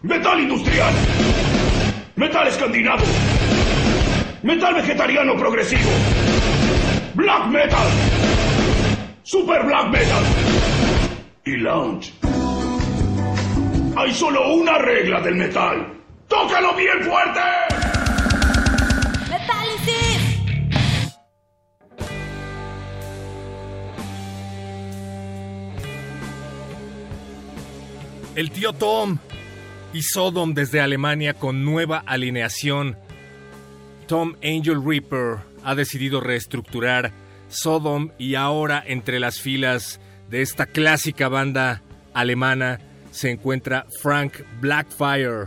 Metal industrial. Metal escandinavo. Metal vegetariano progresivo. Black metal. Super black metal. Y lounge. Hay solo una regla del metal. ¡Tócalo bien fuerte! El tío Tom y Sodom desde Alemania con nueva alineación. Tom Angel Reaper ha decidido reestructurar Sodom y ahora entre las filas de esta clásica banda alemana se encuentra Frank Blackfire.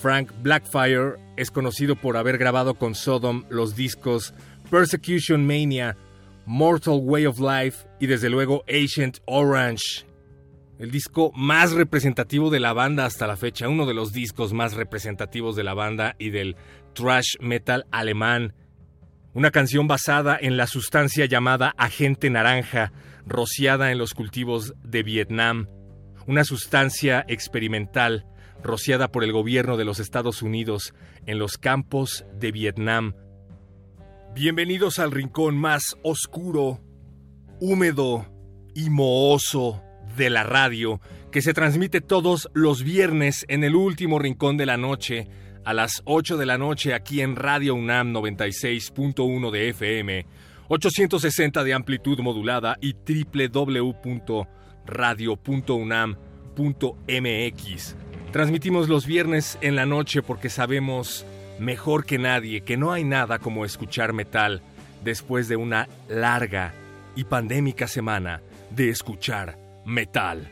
Frank Blackfire es conocido por haber grabado con Sodom los discos Persecution Mania, Mortal Way of Life y desde luego Ancient Orange. El disco más representativo de la banda hasta la fecha, uno de los discos más representativos de la banda y del thrash metal alemán. Una canción basada en la sustancia llamada agente naranja, rociada en los cultivos de Vietnam. Una sustancia experimental rociada por el gobierno de los Estados Unidos en los campos de Vietnam. Bienvenidos al rincón más oscuro, húmedo y mohoso de la radio, que se transmite todos los viernes en el último rincón de la noche, a las 8 de la noche aquí en Radio UNAM 96.1 de FM, 860 de amplitud modulada y www.radio.unam.mx. Transmitimos los viernes en la noche porque sabemos mejor que nadie que no hay nada como escuchar metal después de una larga y pandémica semana de escuchar metal.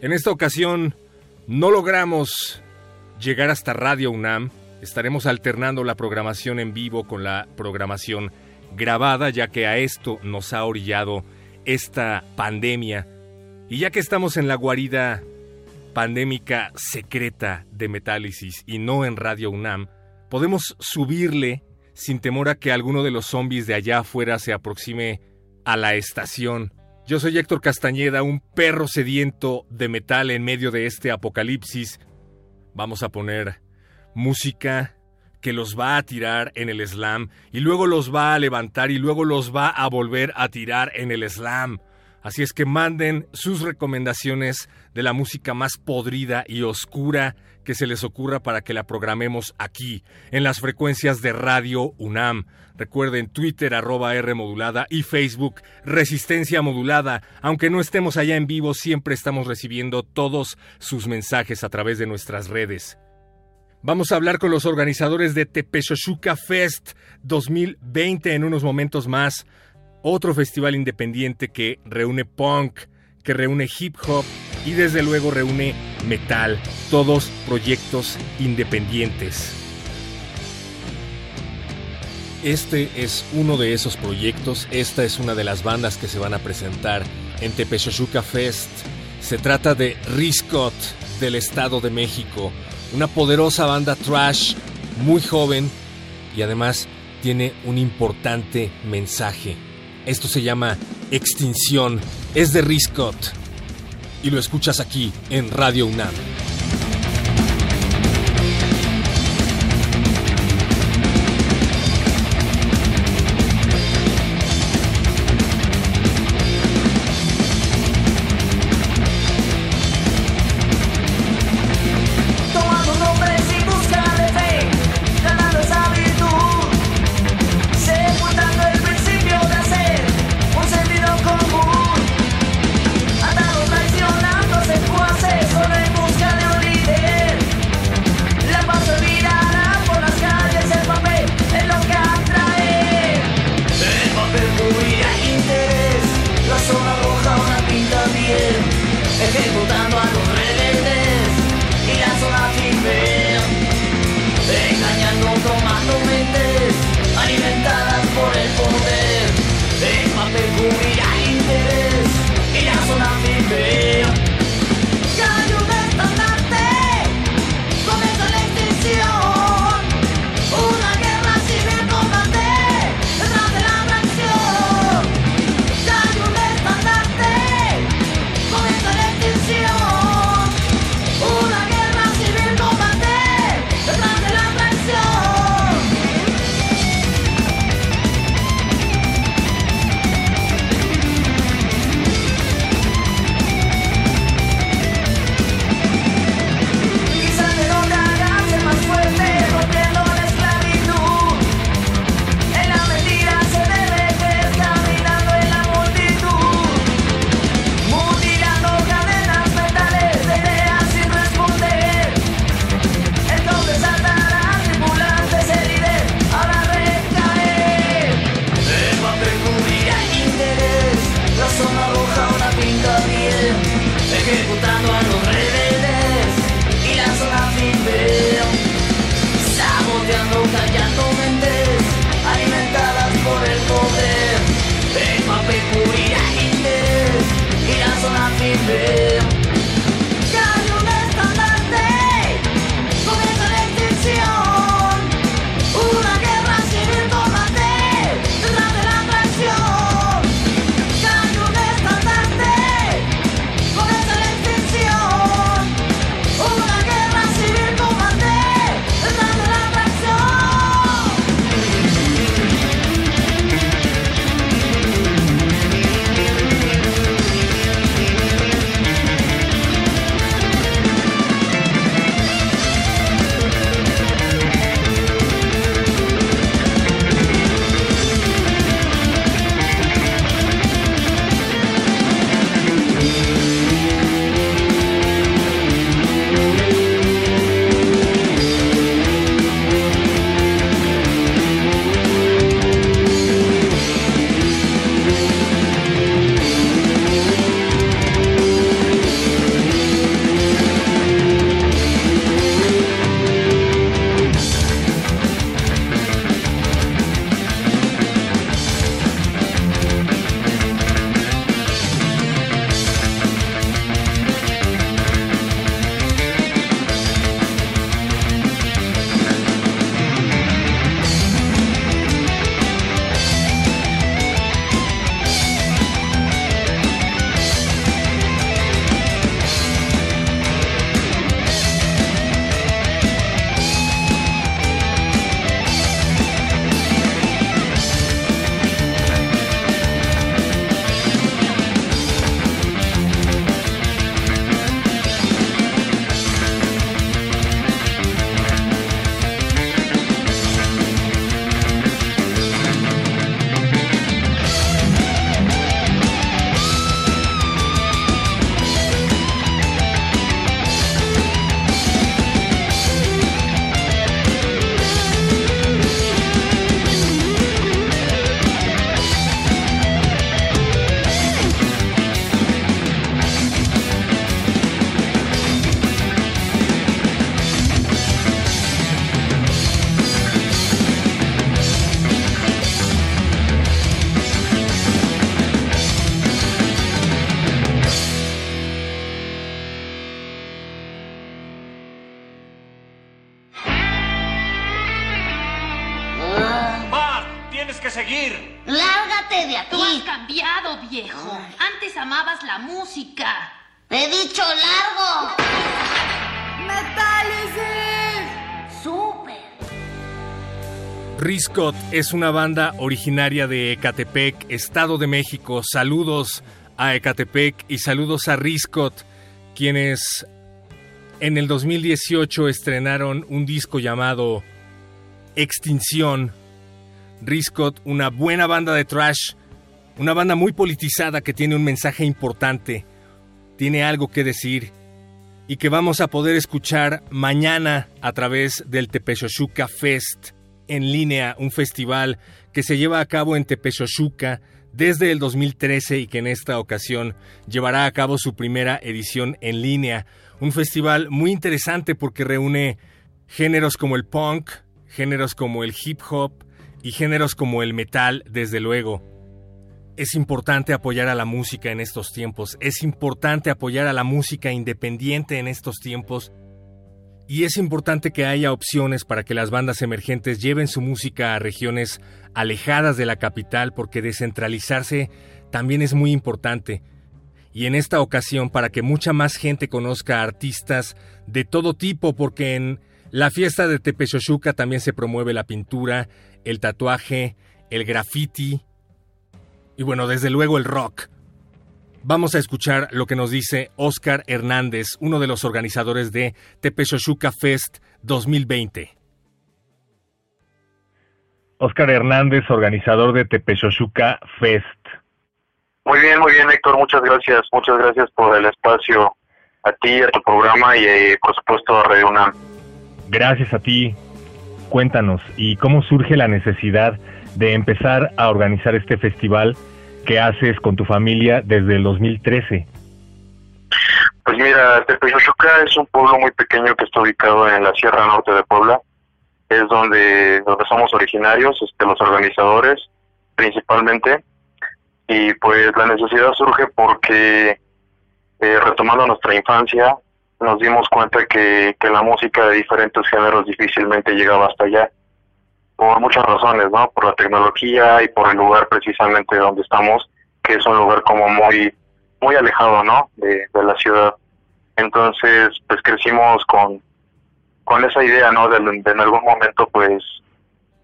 En esta ocasión no logramos llegar hasta Radio UNAM. Estaremos alternando la programación en vivo con la programación grabada, ya que a esto nos ha orillado esta pandemia. Y ya que estamos en la guarida pandémica secreta de Metálisis y no en Radio UNAM, podemos subirle sin temor a que alguno de los zombies de allá afuera se aproxime a la estación. Yo soy Héctor Castañeda, un perro sediento de metal en medio de este apocalipsis. Vamos a poner música que los va a tirar en el slam y luego los va a levantar y luego los va a volver a tirar en el slam. Así es que manden sus recomendaciones de la música más podrida y oscura que se les ocurra para que la programemos aquí, en las frecuencias de Radio UNAM. Recuerden Twitter arroba R modulada y Facebook Resistencia modulada. Aunque no estemos allá en vivo, siempre estamos recibiendo todos sus mensajes a través de nuestras redes. Vamos a hablar con los organizadores de Tepeshochuca Fest 2020 en unos momentos más otro festival independiente que reúne punk, que reúne hip hop y desde luego reúne metal, todos proyectos independientes. Este es uno de esos proyectos, esta es una de las bandas que se van a presentar en Tepeshochuca Fest. Se trata de Riscot del Estado de México, una poderosa banda trash, muy joven y además tiene un importante mensaje. Esto se llama Extinción. Es de Riscott. Y lo escuchas aquí en Radio UNAM. Es una banda originaria de Ecatepec, Estado de México. Saludos a Ecatepec y saludos a Riscot, quienes en el 2018 estrenaron un disco llamado Extinción. Riscot, una buena banda de trash, una banda muy politizada que tiene un mensaje importante, tiene algo que decir y que vamos a poder escuchar mañana a través del Tepexoshuca Fest en línea, un festival que se lleva a cabo en Tepexoshuca desde el 2013 y que en esta ocasión llevará a cabo su primera edición en línea. Un festival muy interesante porque reúne géneros como el punk, géneros como el hip hop y géneros como el metal, desde luego. Es importante apoyar a la música en estos tiempos, es importante apoyar a la música independiente en estos tiempos y es importante que haya opciones para que las bandas emergentes lleven su música a regiones alejadas de la capital porque descentralizarse también es muy importante. Y en esta ocasión para que mucha más gente conozca artistas de todo tipo porque en la fiesta de Tepexoshuca también se promueve la pintura, el tatuaje, el graffiti y bueno, desde luego el rock. Vamos a escuchar lo que nos dice Oscar Hernández, uno de los organizadores de Tepexoshuca Fest 2020. Oscar Hernández, organizador de Tepexoshuca Fest. Muy bien, muy bien, Héctor, muchas gracias. Muchas gracias por el espacio a ti, a tu programa y, eh, por supuesto, a Radio UNAM. Gracias a ti. Cuéntanos, ¿y cómo surge la necesidad de empezar a organizar este festival que haces con tu familia desde el 2013? Pues mira, Tepeyochuca es un pueblo muy pequeño que está ubicado en la Sierra Norte de Puebla. Es donde, donde somos originarios, este, los organizadores principalmente. Y pues la necesidad surge porque, eh, retomando nuestra infancia, nos dimos cuenta que, que la música de diferentes géneros difícilmente llegaba hasta allá por muchas razones, ¿no? Por la tecnología y por el lugar precisamente donde estamos, que es un lugar como muy muy alejado, ¿no? De, la ciudad. Entonces, pues crecimos con con esa idea, ¿no? De, en algún momento, pues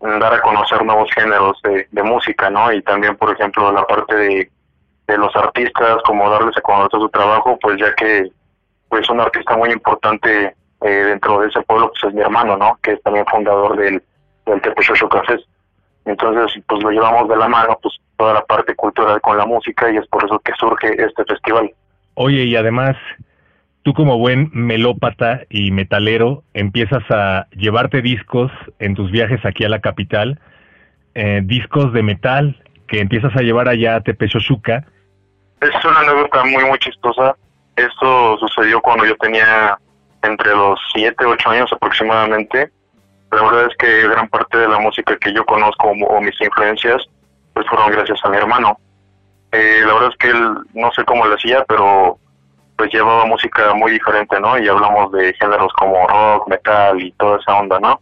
dar a conocer nuevos géneros de, música, ¿no? Y también, por ejemplo, la parte de, de los artistas, como darles a conocer su trabajo, pues ya que pues un artista muy importante eh, dentro de ese pueblo pues es mi hermano, ¿no? Que es también fundador del del Tepechocho Cafés. Entonces, pues lo llevamos de la mano, pues toda la parte cultural con la música y es por eso que surge este festival. Oye, y además, tú como buen melópata y metalero, empiezas a llevarte discos en tus viajes aquí a la capital, eh, discos de metal que empiezas a llevar allá a Tepechochuca. Es una anécdota muy, muy chistosa. Esto sucedió cuando yo tenía entre los 7, 8 años aproximadamente la verdad es que gran parte de la música que yo conozco o, mis influencias pues fueron gracias a mi hermano. Eh, la verdad es que él no sé cómo lo hacía, pero pues llevaba música muy diferente, ¿no? Y hablamos de géneros como rock, metal y toda esa onda, ¿no?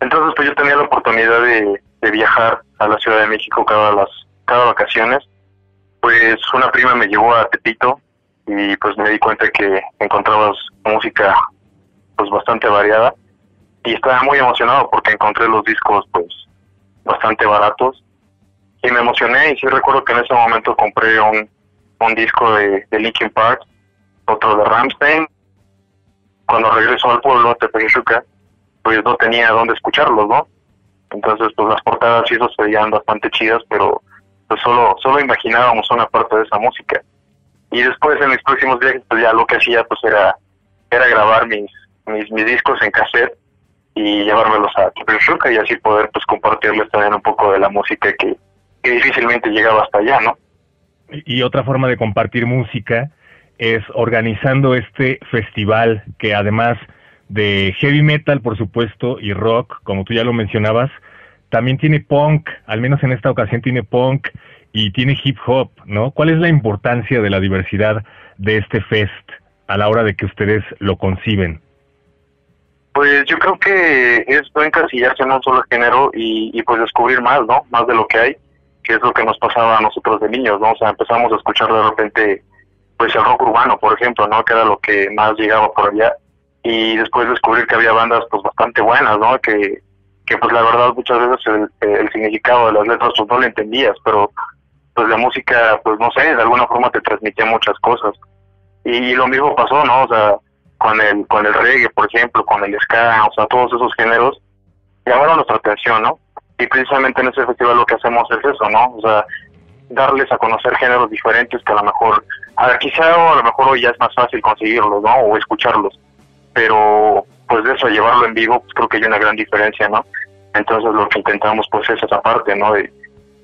Entonces pues yo tenía la oportunidad de, viajar a la Ciudad de México cada las cada vacaciones. Pues una prima me llevó a Tepito y pues me di cuenta que encontrabas música pues bastante variada y estaba muy emocionado porque encontré los discos pues bastante baratos y me emocioné y sí recuerdo que en ese momento compré un, un disco de, de Linkin Park, otro de Ramstein. Cuando regreso al pueblo de Peguechuca, pues no tenía dónde escucharlos, ¿no? Entonces pues las portadas y eso se veían bastante chidas, pero pues solo, solo imaginábamos una parte de esa música. Y después en mis próximos viajes pues ya lo que hacía pues era, era grabar mis, mis, mis discos en cassette y llevármelos a Chuca y así poder pues compartirles también un poco de la música que, difícilmente llegaba hasta allá, ¿no? Y otra forma de compartir música es organizando este festival que además de heavy metal, por supuesto, y rock, como tú ya lo mencionabas, también tiene punk, al menos en esta ocasión tiene punk y tiene hip hop, ¿no? ¿Cuál es la importancia de la diversidad de este fest a la hora de que ustedes lo conciben? Pues yo creo que es no encasillarse en un solo género y, pues descubrir más, ¿no? Más de lo que hay. que es lo que nos pasaba a nosotros de niños, ¿no? O sea, empezamos a escuchar de repente, pues el rock urbano, por ejemplo, ¿no? Que era lo que más llegaba por allá. Y después descubrir que había bandas, pues bastante buenas, ¿no? Que, que pues la verdad muchas veces el, el significado de las letras pues no lo entendías, pero pues la música, pues no sé, de alguna forma te transmitía muchas cosas. Y, lo mismo pasó, ¿no? O sea, con el, con el reggae, por ejemplo, con el ska, o sea, todos esos géneros llamaron nuestra atención, ¿no? Y precisamente en ese festival lo que hacemos es eso, ¿no? O sea, darles a conocer géneros diferentes que a lo mejor, a ver, quizá a lo mejor hoy ya es más fácil conseguirlos, ¿no? O escucharlos. Pero, pues de eso, llevarlo en vivo, pues creo que hay una gran diferencia, ¿no? Entonces lo que intentamos, pues es esa parte, ¿no? De,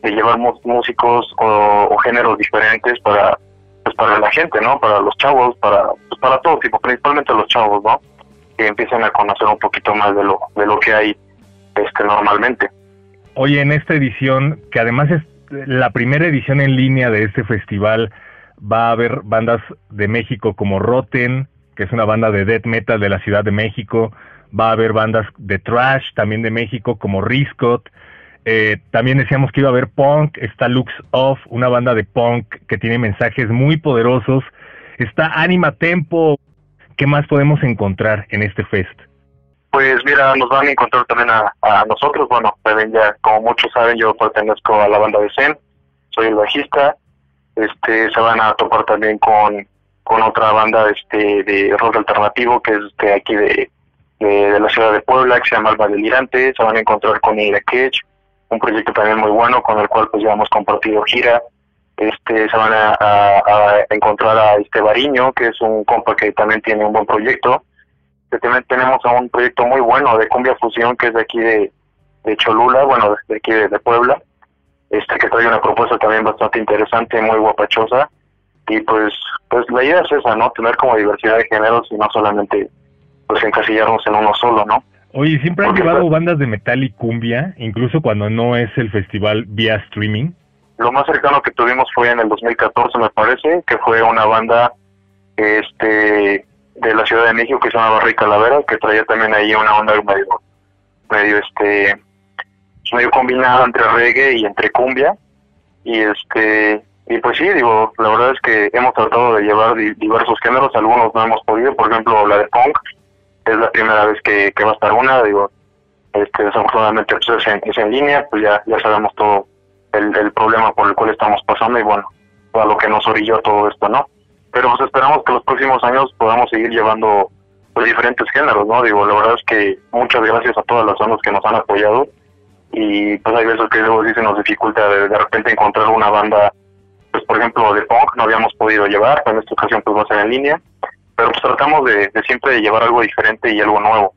de llevar músicos o, géneros diferentes para pues para la gente, ¿no? Para los chavos, para pues para todo tipo, principalmente los chavos, ¿no? Que empiecen a conocer un poquito más de lo de lo que hay este normalmente. Oye, en esta edición, que además es la primera edición en línea de este festival, va a haber bandas de México como Rotten, que es una banda de death metal de la Ciudad de México, va a haber bandas de trash también de México como Riscot, eh, también decíamos que iba a haber punk, está Lux Off, una banda de punk que tiene mensajes muy poderosos, está Anima Tempo, ¿qué más podemos encontrar en este fest? Pues mira, nos van a encontrar también a, nosotros, bueno, ya como muchos saben, yo pertenezco a la banda de Zen, soy el bajista, este, se van a topar también con, con otra banda este, de rock alternativo que es de aquí de, de, la ciudad de Puebla, que se llama Alba Delirante, se van a encontrar con Ida Ketch, un proyecto también muy bueno con el cual pues ya hemos compartido gira. Este, se van a, encontrar a este Bariño, que es un compa que también tiene un buen proyecto. También tenemos a un proyecto muy bueno de cumbia fusión que es de aquí de, Cholula, bueno, de aquí de, Puebla, este que trae una propuesta también bastante interesante, muy guapachosa. Y pues, pues la idea es esa, ¿no? Tener como diversidad de géneros y no solamente pues encasillarnos en uno solo, ¿no? Oye, siempre han llevado bandas de metal y cumbia, incluso cuando no es el festival vía streaming. Lo más cercano que tuvimos fue en el 2014, me parece, que fue una banda este de la Ciudad de México que se llama Barry Calavera, que traía también ahí una onda medio, medio este, medio combinada entre reggae y entre cumbia. Y este, y pues sí, digo, la verdad es que hemos tratado de llevar diversos géneros, algunos no hemos podido, por ejemplo la de punk, es la primera vez que, va a estar una, digo, este, desafortunadamente pues, es, en, línea, pues ya, ya sabemos todo el, el problema por el cual estamos pasando y bueno, a lo que nos orilló todo esto, ¿no? Pero pues esperamos que los próximos años podamos seguir llevando pues, diferentes géneros, ¿no? Digo, la verdad es que muchas gracias a todas las zonas que nos han apoyado y pues hay veces que luego sí se nos dificulta de, de repente encontrar una banda, pues por ejemplo de punk no habíamos podido llevar, en esta ocasión pues va a ser en línea pero pues tratamos de, siempre de llevar algo diferente y algo nuevo.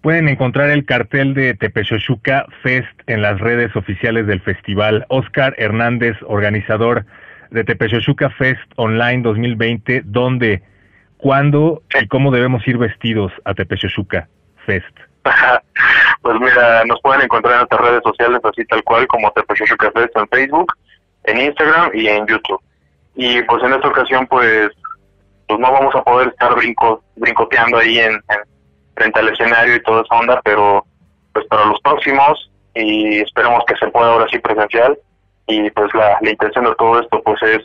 Pueden encontrar el cartel de Tepechochuca Fest en las redes oficiales del festival. Oscar Hernández, organizador de Tepechochuca Fest Online 2020, ¿dónde, cuándo y cómo debemos ir vestidos a Tepechochuca Fest? pues mira, nos pueden encontrar en nuestras redes sociales así tal cual como Tepechochuca Fest en Facebook, en Instagram y en YouTube. Y pues en esta ocasión pues pues no vamos a poder estar brinco, brincoteando ahí en, frente al escenario y toda esa onda, pero pues para los próximos y esperemos que se pueda ahora sí presencial y pues la, intención de todo esto pues es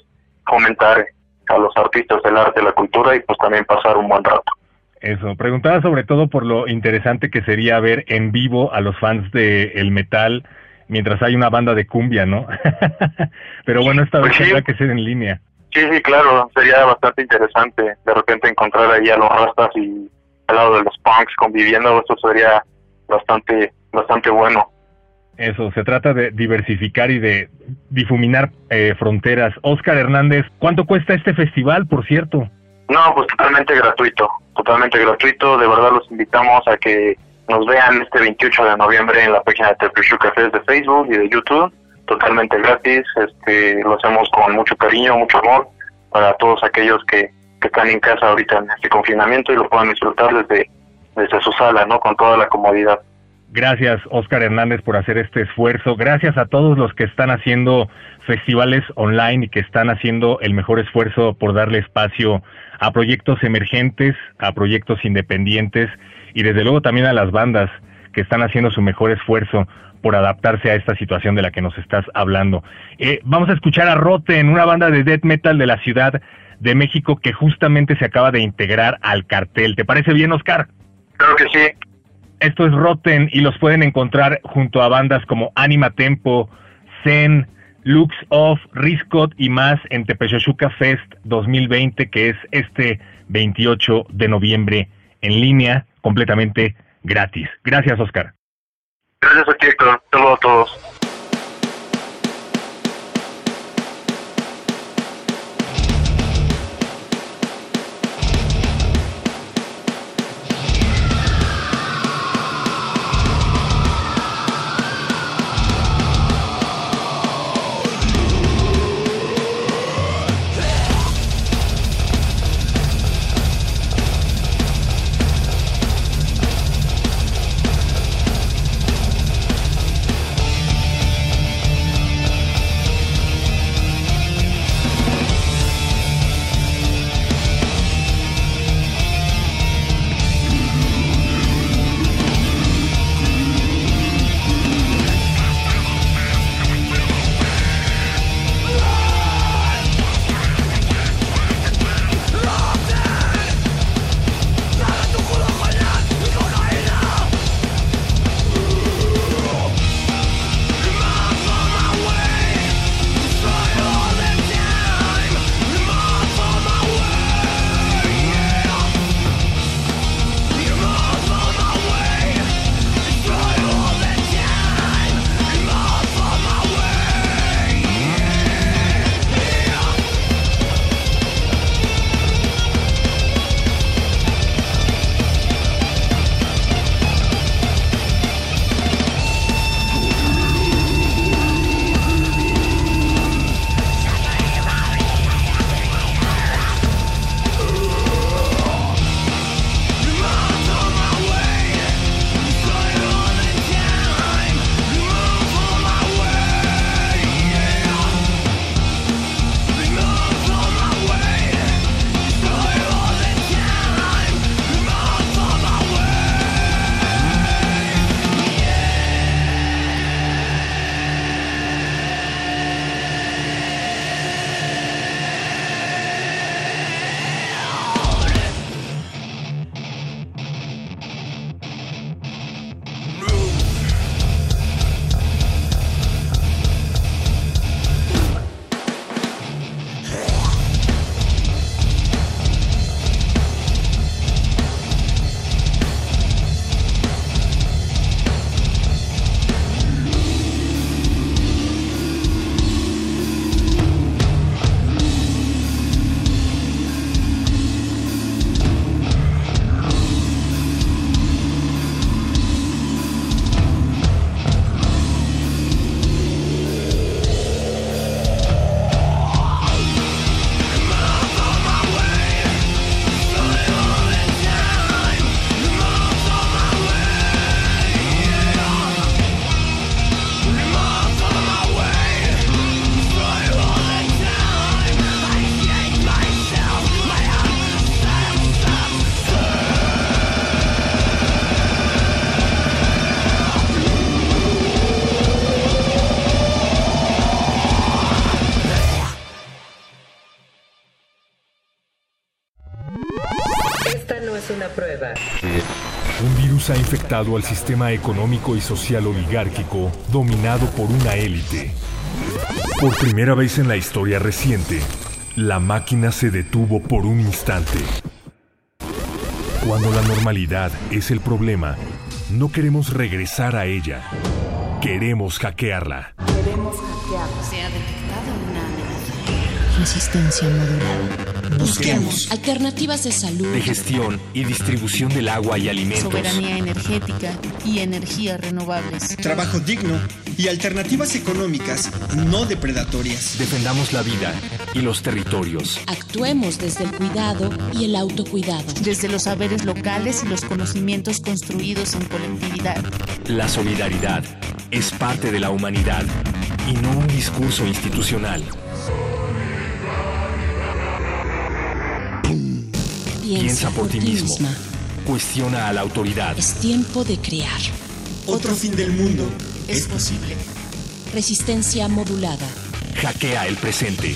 fomentar a los artistas del arte, la cultura y pues también pasar un buen rato. Eso, preguntaba sobre todo por lo interesante que sería ver en vivo a los fans de el metal mientras hay una banda de cumbia, ¿no? Pero bueno, esta vez pues tendrá que ser en línea. Sí, sí, claro, sería bastante interesante de repente encontrar ahí a los rastas y al lado de los punks conviviendo, eso sería bastante, bastante bueno. Eso, se trata de diversificar y de difuminar eh, fronteras. Oscar Hernández, ¿cuánto cuesta este festival, por cierto? No, pues totalmente gratuito, totalmente gratuito. De verdad los invitamos a que nos vean este 28 de noviembre en la página de Tepechu Cafés de Facebook y de YouTube totalmente gratis, este, lo hacemos con mucho cariño, mucho amor para todos aquellos que, están en casa ahorita en este confinamiento y lo puedan disfrutar desde, desde su sala, ¿no? Con toda la comodidad. Gracias, Oscar Hernández, por hacer este esfuerzo. Gracias a todos los que están haciendo festivales online y que están haciendo el mejor esfuerzo por darle espacio a proyectos emergentes, a proyectos independientes y desde luego también a las bandas que están haciendo su mejor esfuerzo por adaptarse a esta situación de la que nos estás hablando. Eh, vamos a escuchar a Roten, una banda de death metal de la Ciudad de México que justamente se acaba de integrar al cartel. ¿Te parece bien, Oscar? Claro que sí. Esto es Rotten y los pueden encontrar junto a bandas como Anima Tempo, Zen, Lux Off, Riscot y más en Tepechochuca Fest 2020, que es este 28 de noviembre en línea, completamente gratis. Gracias, Oscar. Gracias a ti, Héctor. Saludos a todos. Ha infectado al sistema económico y social oligárquico dominado por una élite. Por primera vez en la historia reciente, la máquina se detuvo por un instante. Cuando la normalidad es el problema, no queremos regresar a ella. Queremos hackearla. Queremos hackearla. Se ha detectado una amenaza. Resistencia modulada. Busquemos alternativas de salud, de gestión y distribución del agua y alimentos, soberanía energética y energías renovables, trabajo digno y alternativas económicas no depredatorias. Defendamos la vida y los territorios. Actuemos desde el cuidado y el autocuidado, desde los saberes locales y los conocimientos construidos en colectividad. La solidaridad es parte de la humanidad y no un discurso institucional. Piensa, por, ti mismo. Cuestiona a la autoridad. Es tiempo de crear. Otro fin del mundo es posible. Resistencia modulada. Hackea el presente.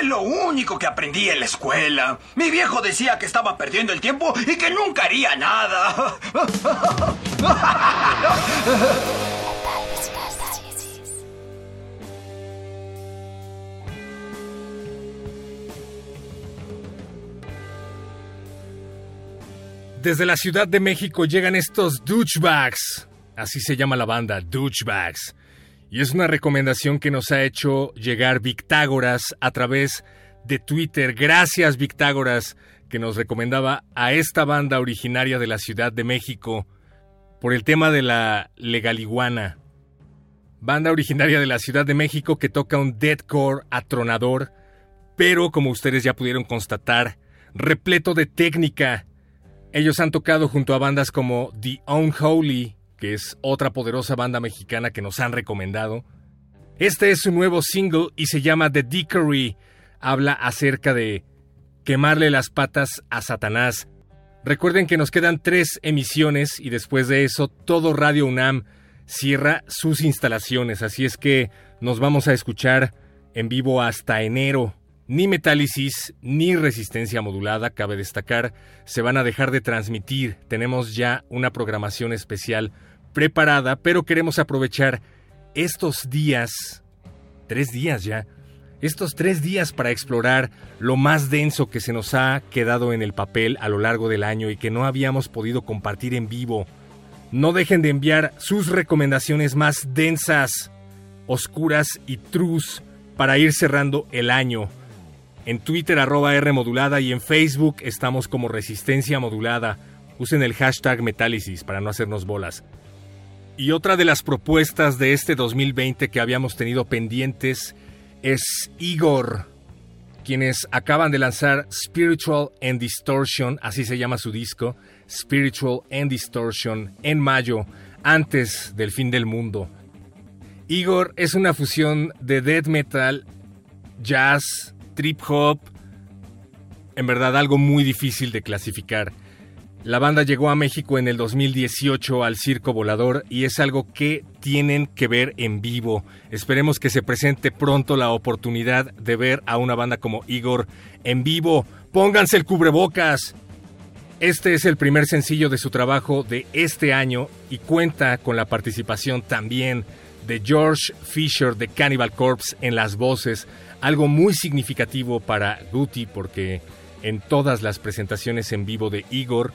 Fue lo único que aprendí en la escuela. Mi viejo decía que estaba perdiendo el tiempo y que nunca haría nada. Desde la Ciudad de México llegan estos douchebags. Así se llama la banda, douchebags. Y es una recomendación que nos ha hecho llegar Victágoras a través de Twitter. Gracias, Victágoras, que nos recomendaba a esta banda originaria de la Ciudad de México por el tema de la legaliguana. Banda originaria de la Ciudad de México que toca un deathcore atronador, pero como ustedes ya pudieron constatar, repleto de técnica. Ellos han tocado junto a bandas como The Unholy, que es otra poderosa banda mexicana que nos han recomendado. Este es su nuevo single y se llama The Dickery. Habla acerca de quemarle las patas a Satanás. Recuerden que nos quedan tres emisiones y después de eso todo Radio UNAM cierra sus instalaciones, así es que nos vamos a escuchar en vivo hasta enero. Ni metálisis ni resistencia modulada, cabe destacar, se van a dejar de transmitir. Tenemos ya una programación especial preparada, pero queremos aprovechar estos días, tres días ya, estos tres días para explorar lo más denso que se nos ha quedado en el papel a lo largo del año y que no habíamos podido compartir en vivo. No dejen de enviar sus recomendaciones más densas, oscuras y trus para ir cerrando el año. En Twitter arroba R y en Facebook estamos como Resistencia Modulada. Usen el hashtag Metálisis para no hacernos bolas. Y otra de las propuestas de este 2020 que habíamos tenido pendientes es Igor, quienes acaban de lanzar Spiritual and Distortion, así se llama su disco, Spiritual and Distortion, en mayo, antes del fin del mundo. Igor es una fusión de death metal, jazz, trip hop, en verdad algo muy difícil de clasificar. La banda llegó a México en el 2018 al Circo Volador y es algo que tienen que ver en vivo. Esperemos que se presente pronto la oportunidad de ver a una banda como Igor en vivo. Pónganse el cubrebocas. Este es el primer sencillo de su trabajo de este año y cuenta con la participación también de George Fisher de Cannibal Corpse en las voces, algo muy significativo para Guti porque en todas las presentaciones en vivo de Igor,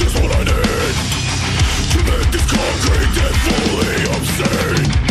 is what I need To make this concrete and fully obscene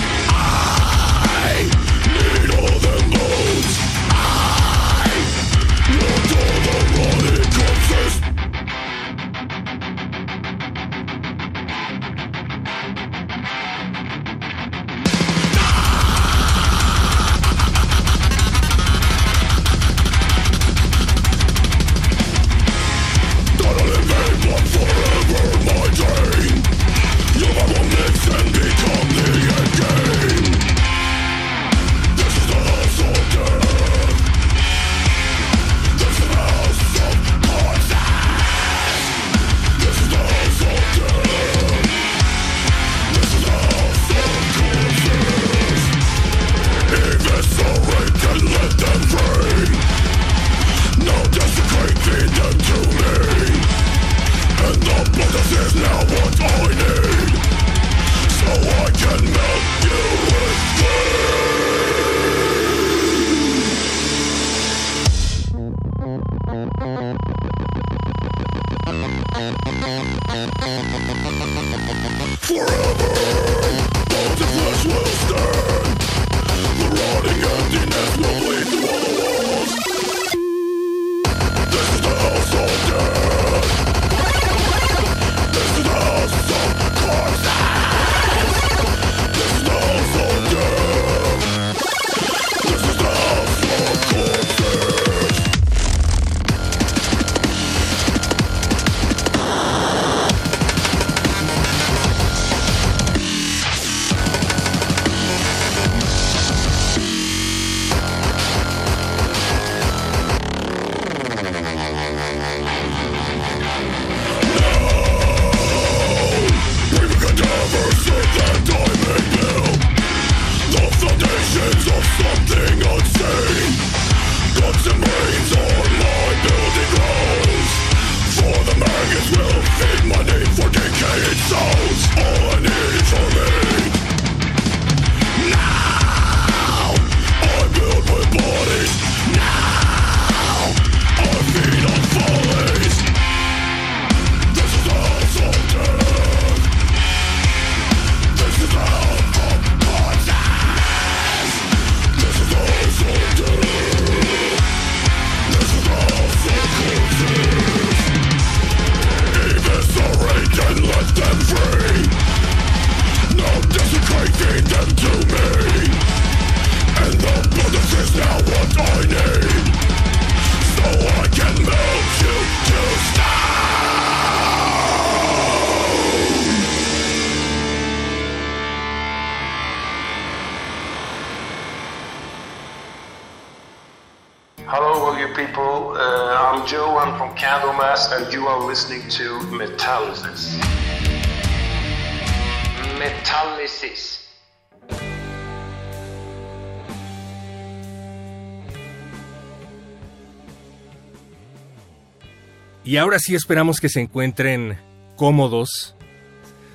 Y ahora sí esperamos que se encuentren cómodos.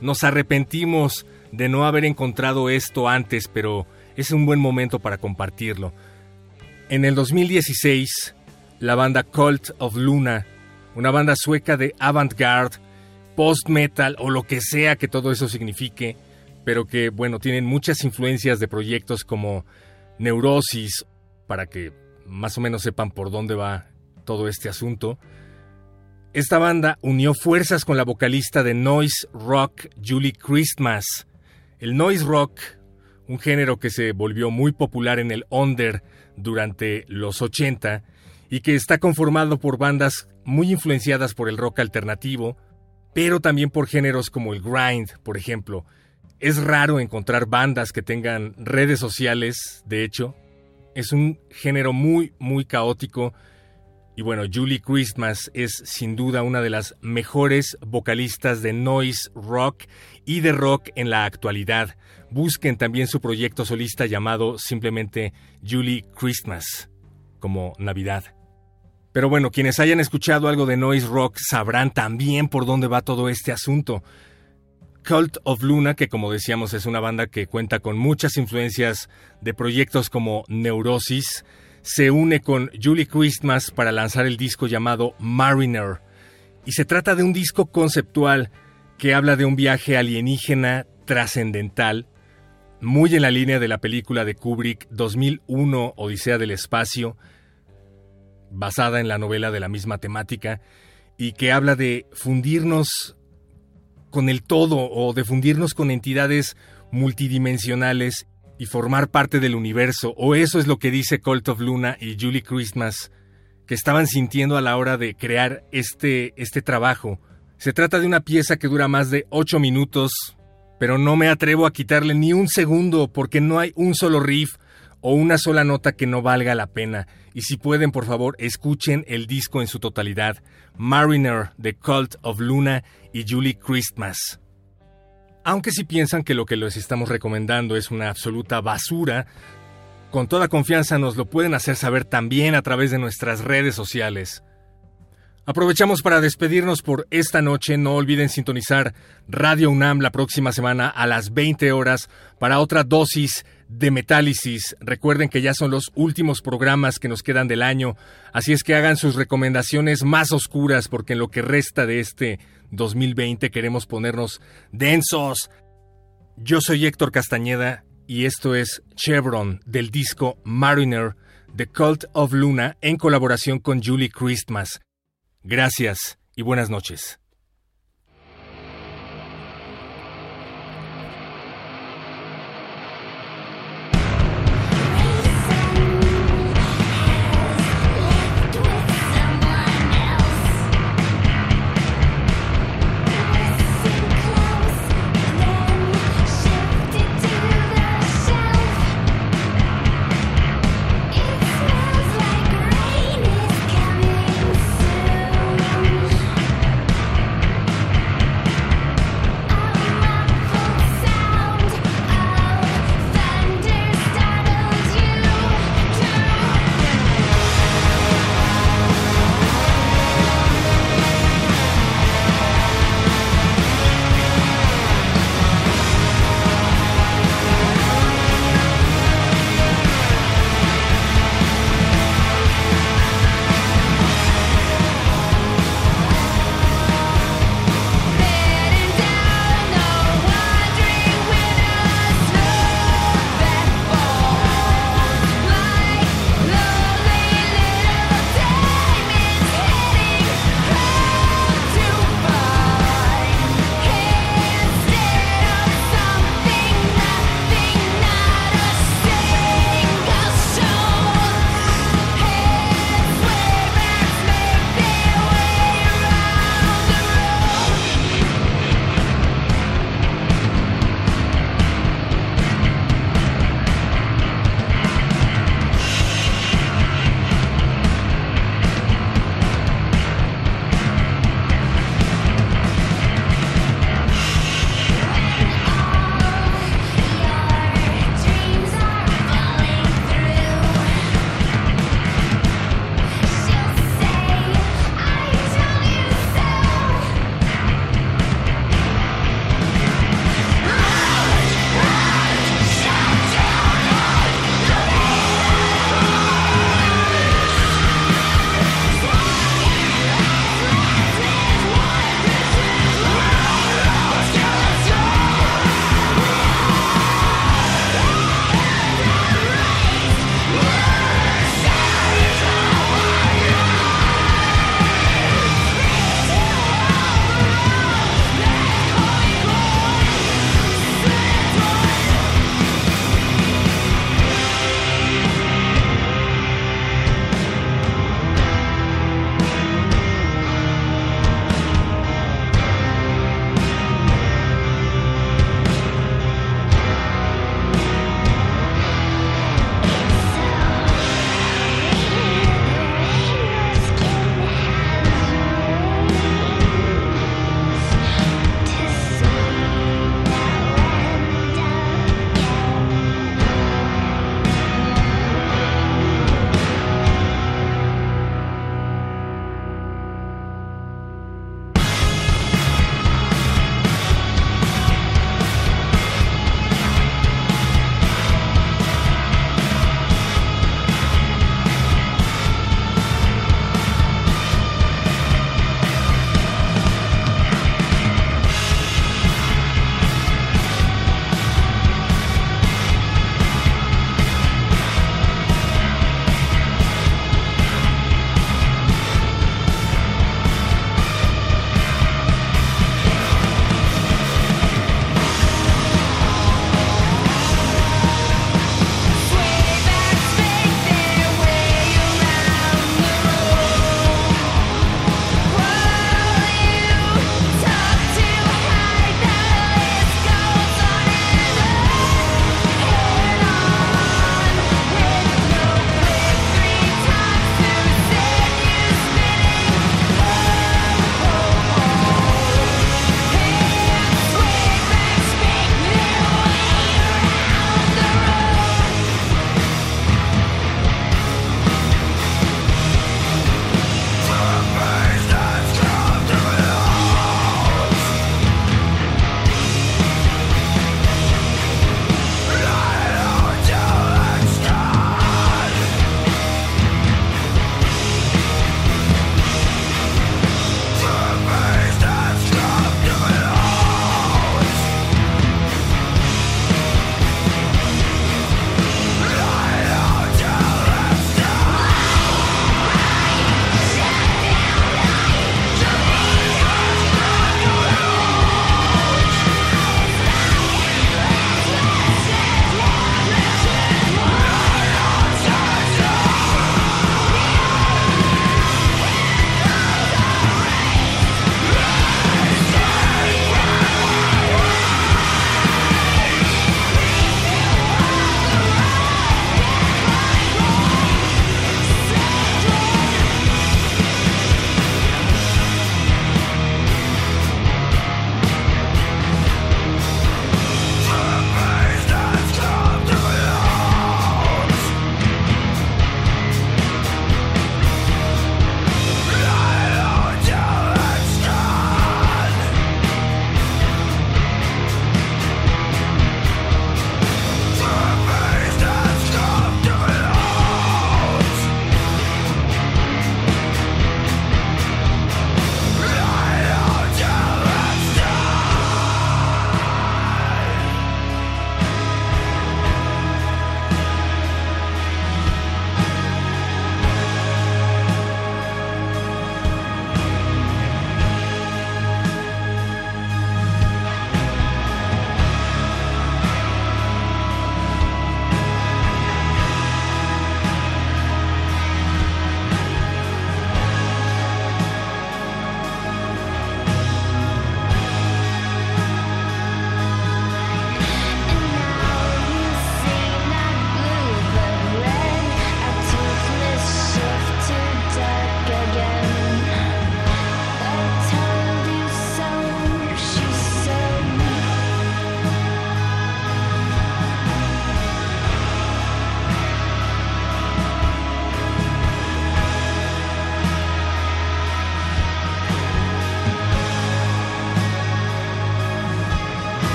Nos arrepentimos de no haber encontrado esto antes, pero es un buen momento para compartirlo. En el 2016, la banda Cult of Luna, una banda sueca de avant-garde, post-metal o lo que sea que todo eso signifique, pero que, bueno, tienen muchas influencias de proyectos como Neurosis, para que más o menos sepan por dónde va todo este asunto. Esta banda unió fuerzas con la vocalista de noise rock Julie Christmas. El noise rock, un género que se volvió muy popular en el under durante los 80 y que está conformado por bandas muy influenciadas por el rock alternativo, pero también por géneros como el grind, por ejemplo. Es raro encontrar bandas que tengan redes sociales, de hecho. Es un género muy, muy caótico. Y bueno, Julie Christmas es sin duda una de las mejores vocalistas de noise rock y de rock en la actualidad. Busquen también su proyecto solista llamado simplemente Julie Christmas, como Navidad. Pero bueno, quienes hayan escuchado algo de noise rock sabrán también por dónde va todo este asunto. Cult of Luna, que como decíamos es una banda que cuenta con muchas influencias de proyectos como Neurosis, se une con Julie Christmas para lanzar el disco llamado Mariner. Y se trata de un disco conceptual que habla de un viaje alienígena trascendental, muy en la línea de la película de Kubrick 2001 Odisea del Espacio, basada en la novela de la misma temática, y que habla de fundirnos con el todo o de fundirnos con entidades multidimensionales y formar parte del universo, o eso es lo que dice Cult of Luna y Julie Christmas, que estaban sintiendo a la hora de crear este, este trabajo. Se trata de una pieza que dura más de 8 minutos, pero no me atrevo a quitarle ni un segundo porque no hay un solo riff o una sola nota que no valga la pena. Y si pueden, por favor, escuchen el disco en su totalidad. Mariner, The Cult of Luna y Julie Christmas. Aunque si piensan que lo que les estamos recomendando es una absoluta basura, con toda confianza nos lo pueden hacer saber también a través de nuestras redes sociales. Aprovechamos para despedirnos por esta noche. No olviden sintonizar Radio UNAM la próxima semana a las 20 horas para otra dosis de Metálisis. Recuerden que ya son los últimos programas que nos quedan del año, así es que hagan sus recomendaciones más oscuras porque en lo que resta de este 2020 queremos ponernos densos. Yo soy Héctor Castañeda y esto es Chevron del disco Mariner, The Cult of Luna en colaboración con Julie Christmas. Gracias y buenas noches.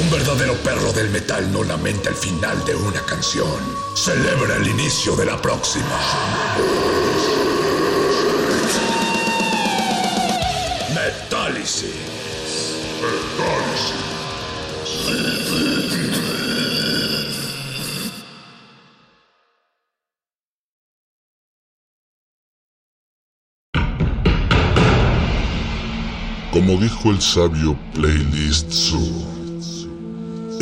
Un verdadero perro del metal no lamenta el final de una canción. Celebra el inicio de la próxima. Metálisis. Como dijo el sabio Playlist Zoo,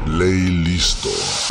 Play listo.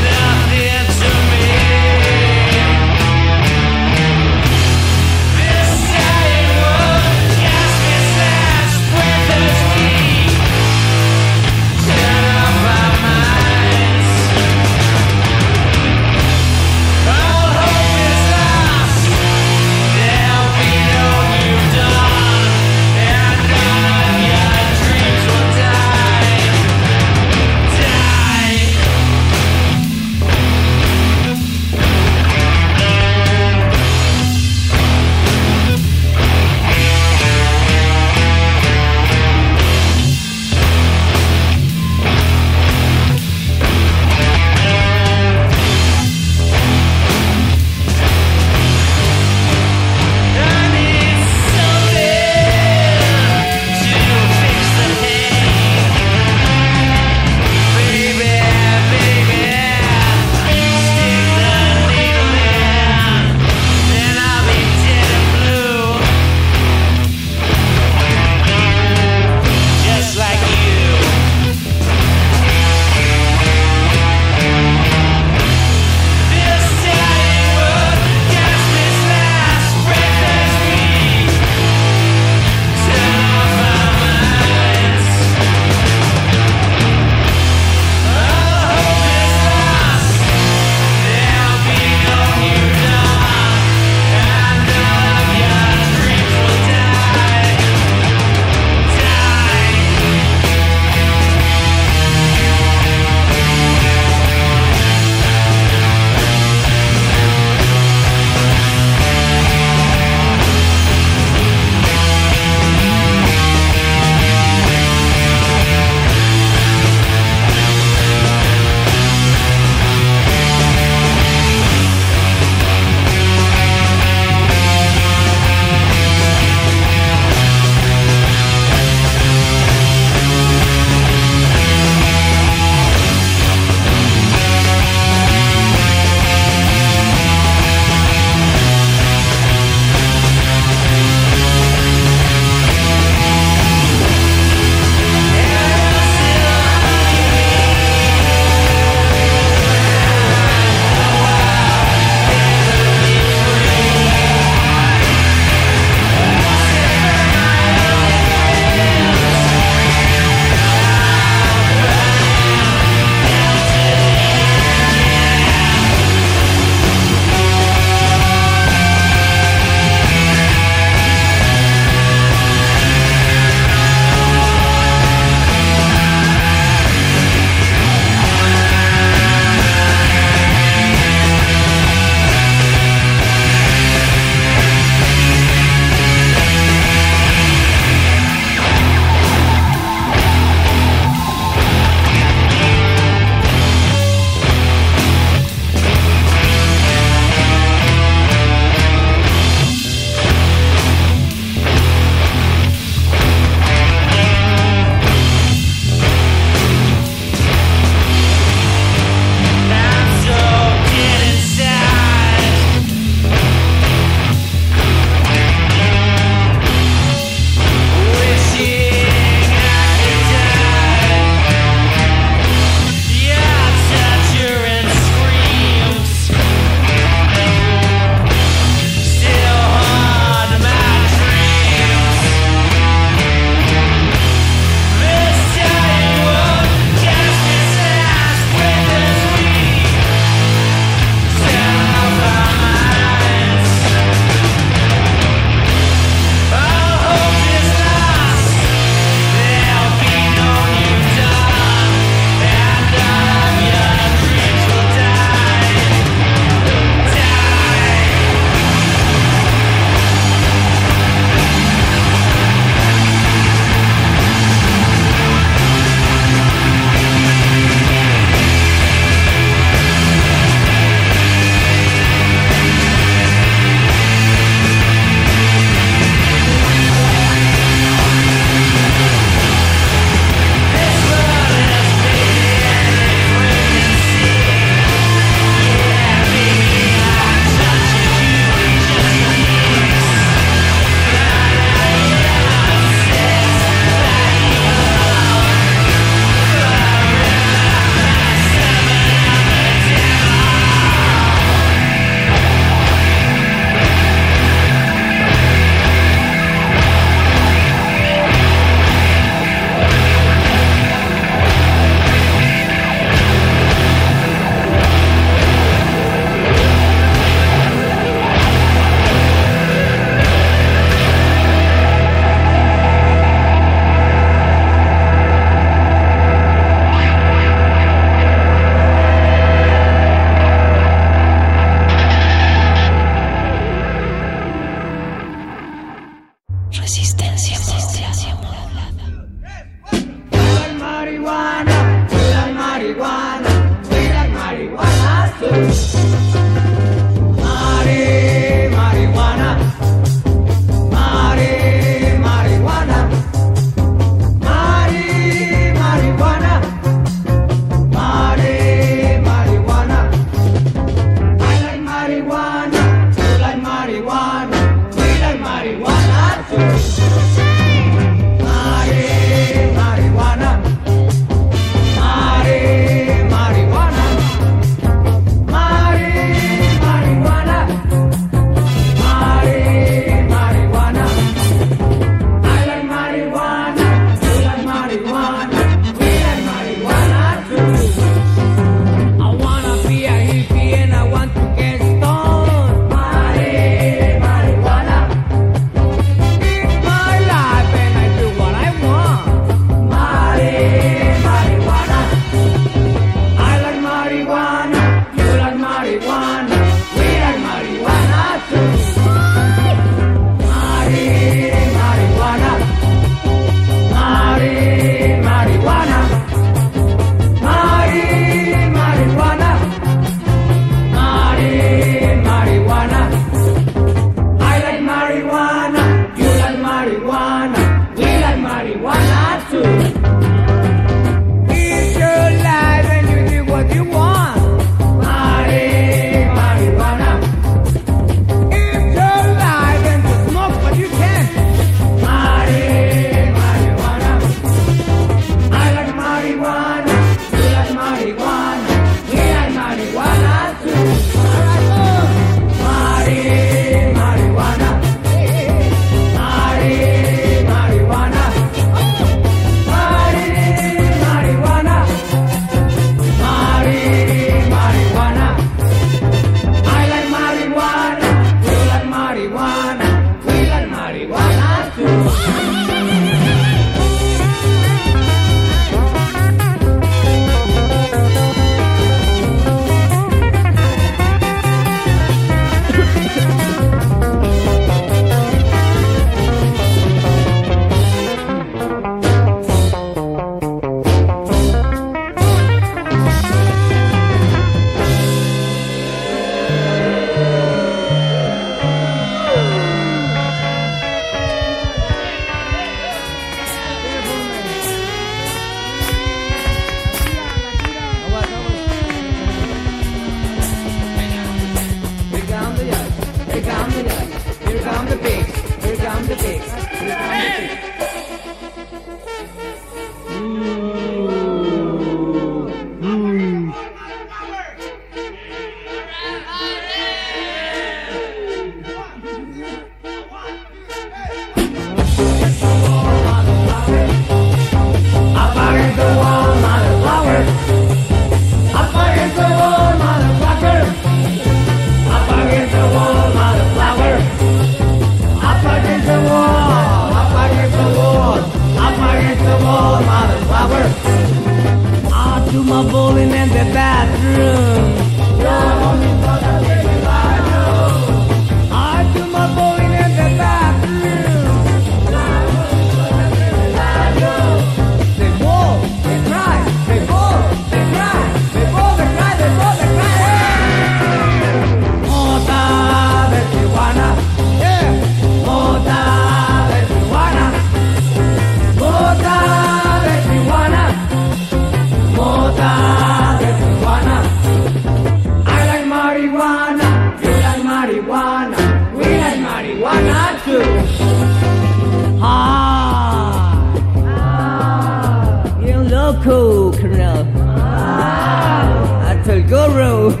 cool cool. I told Guru.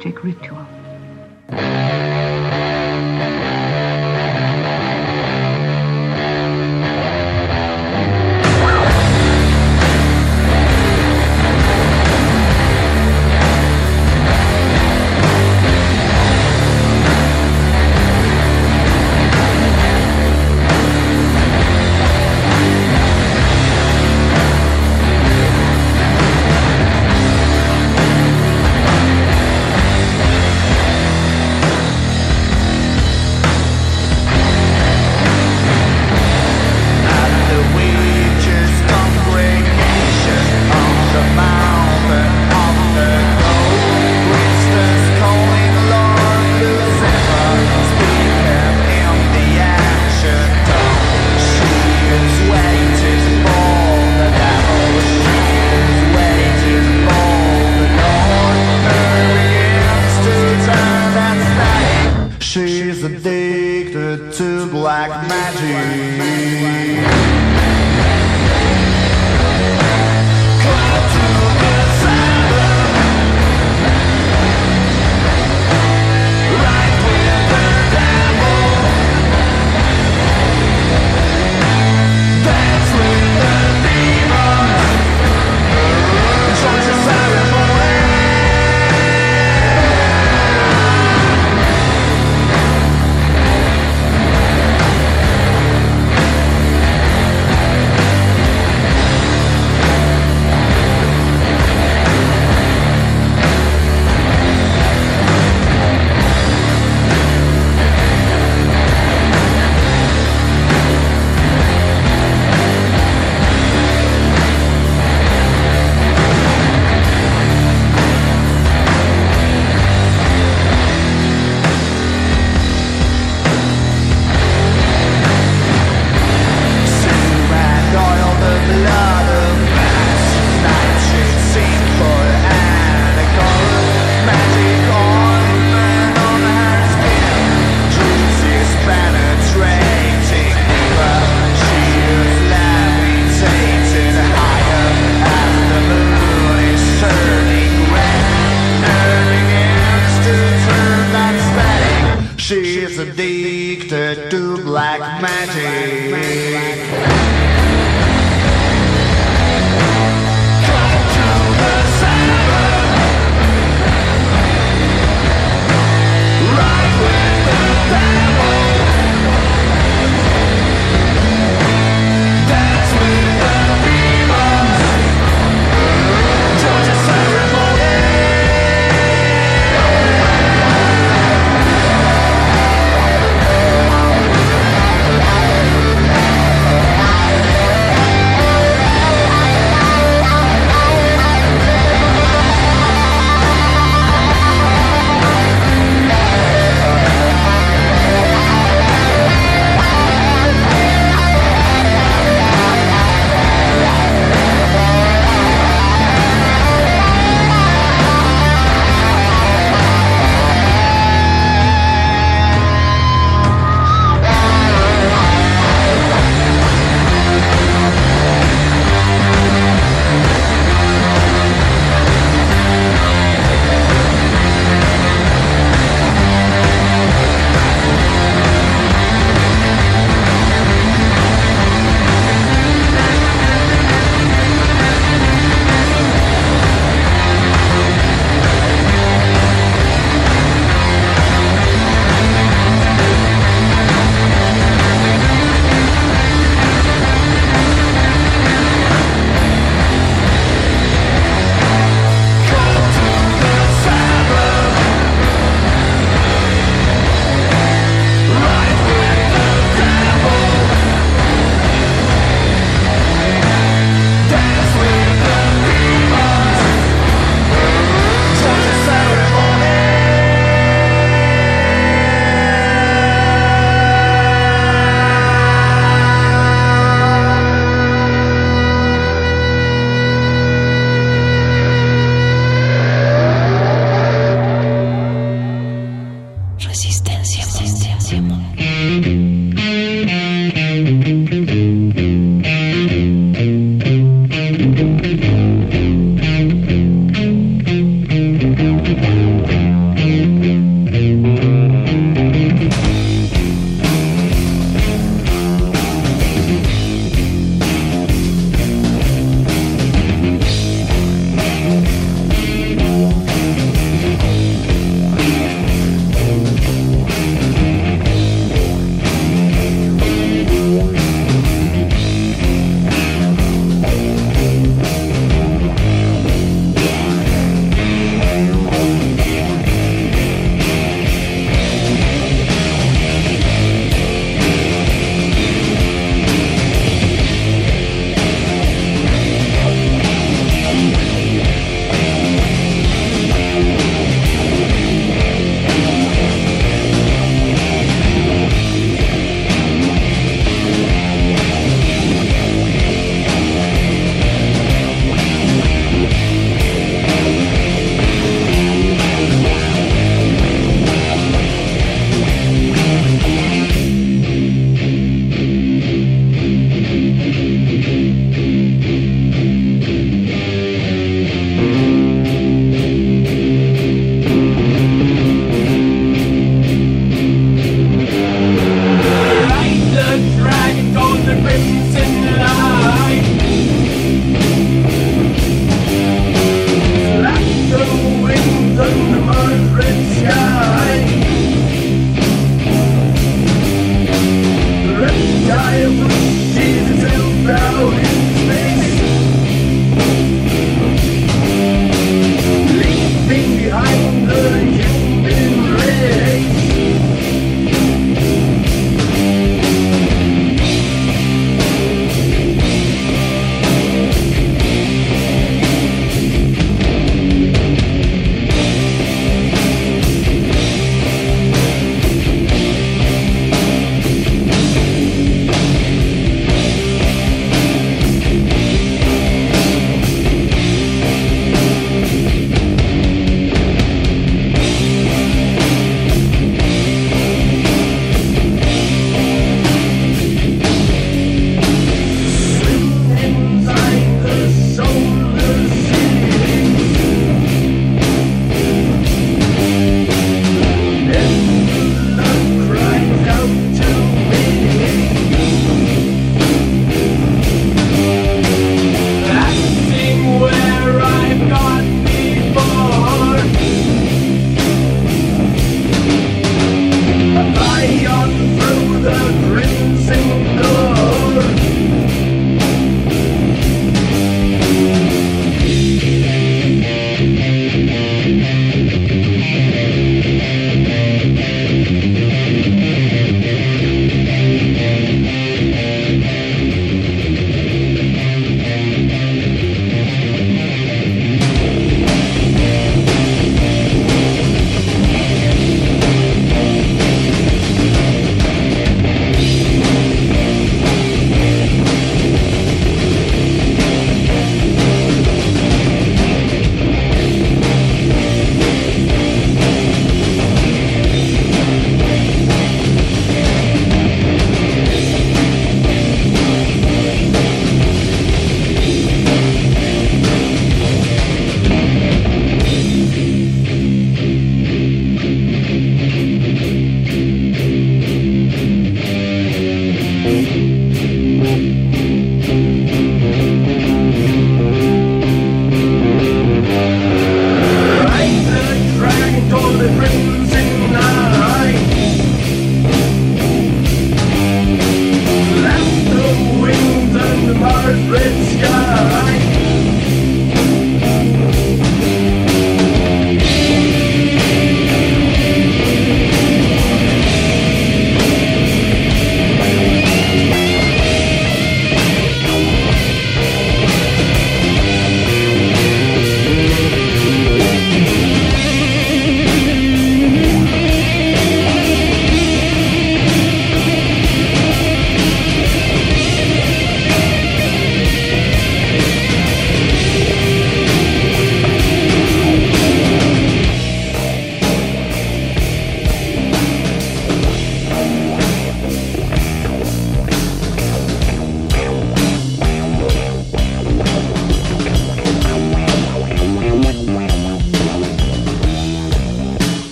Black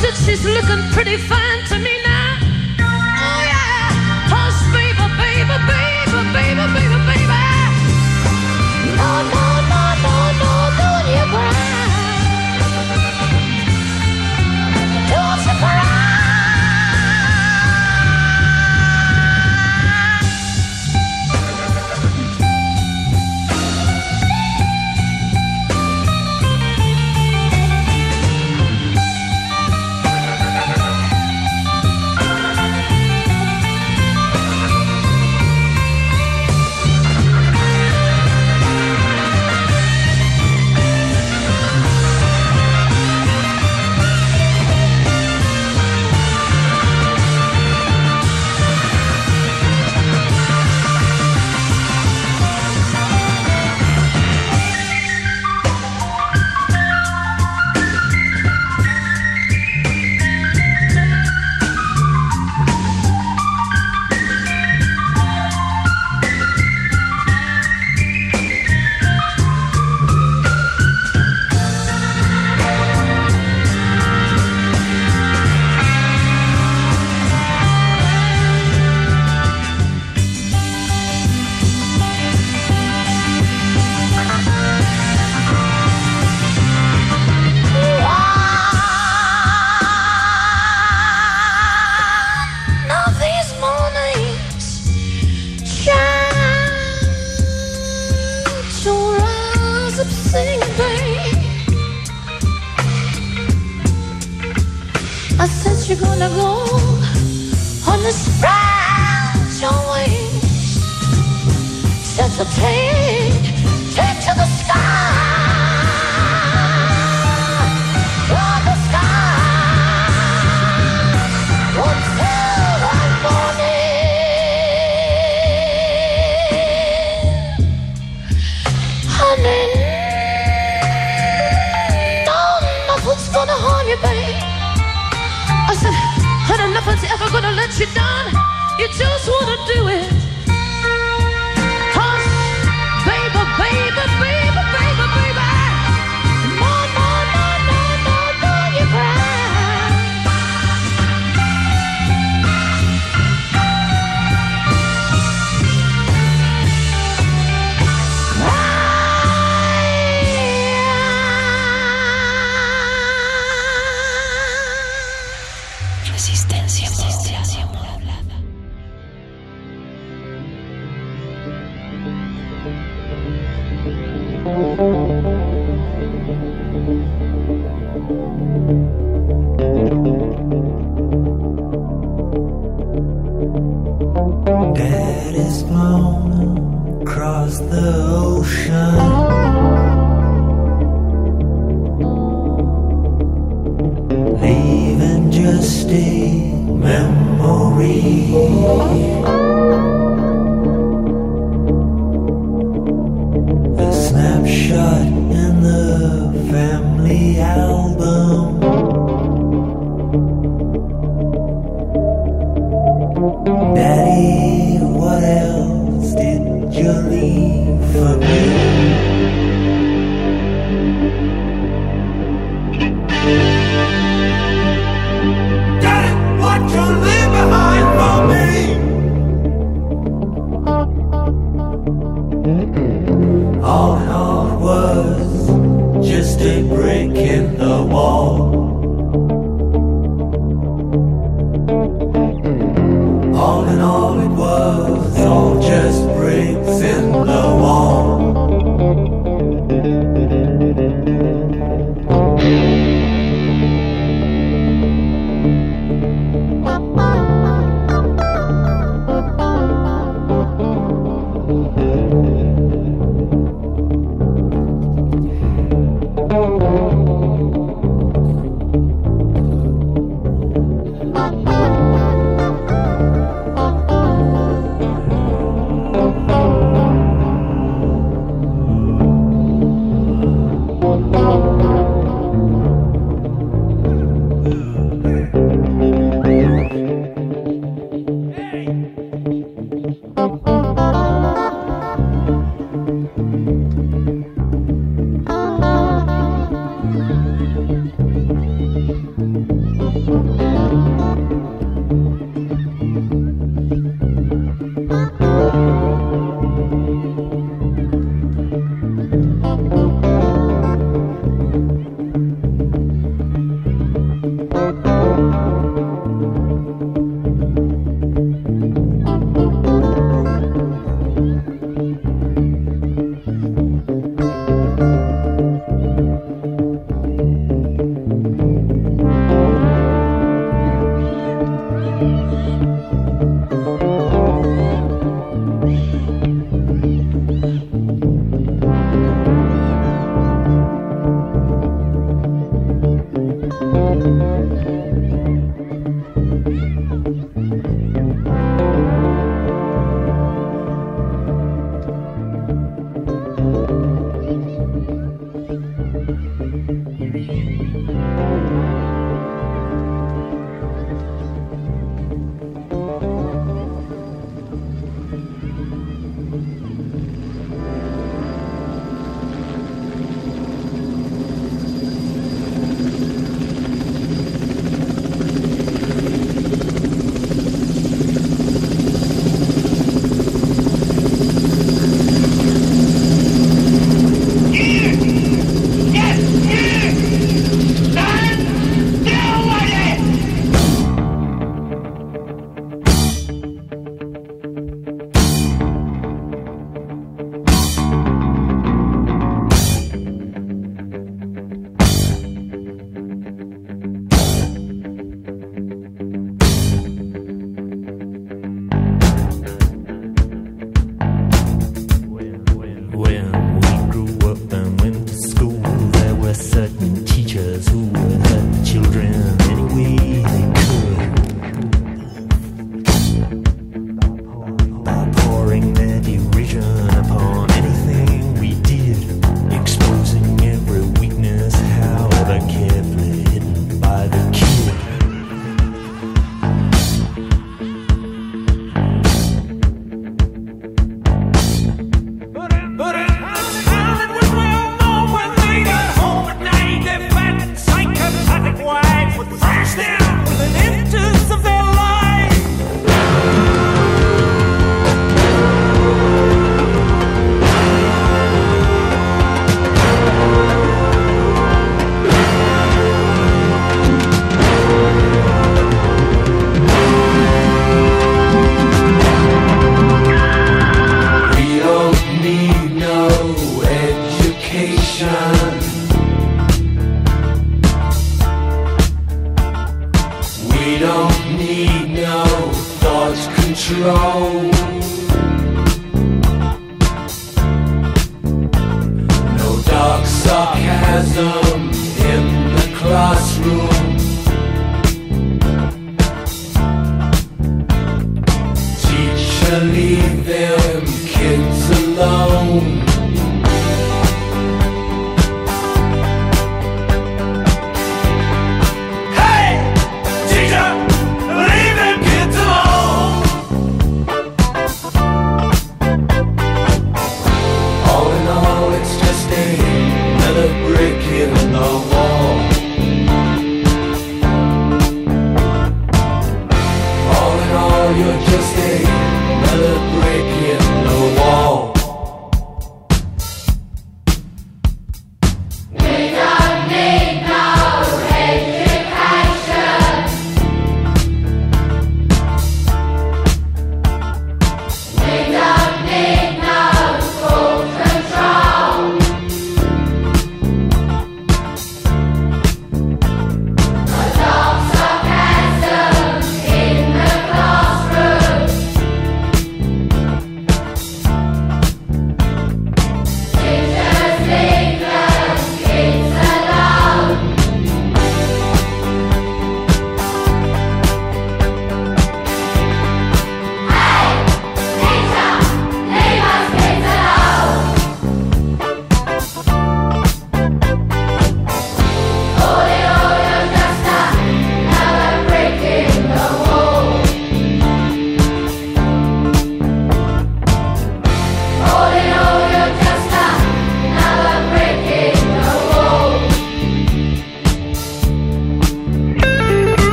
said she's looking pretty fine to me now.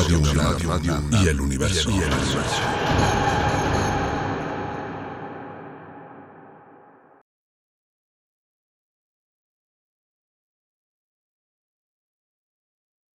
Radio UNAM y el universo.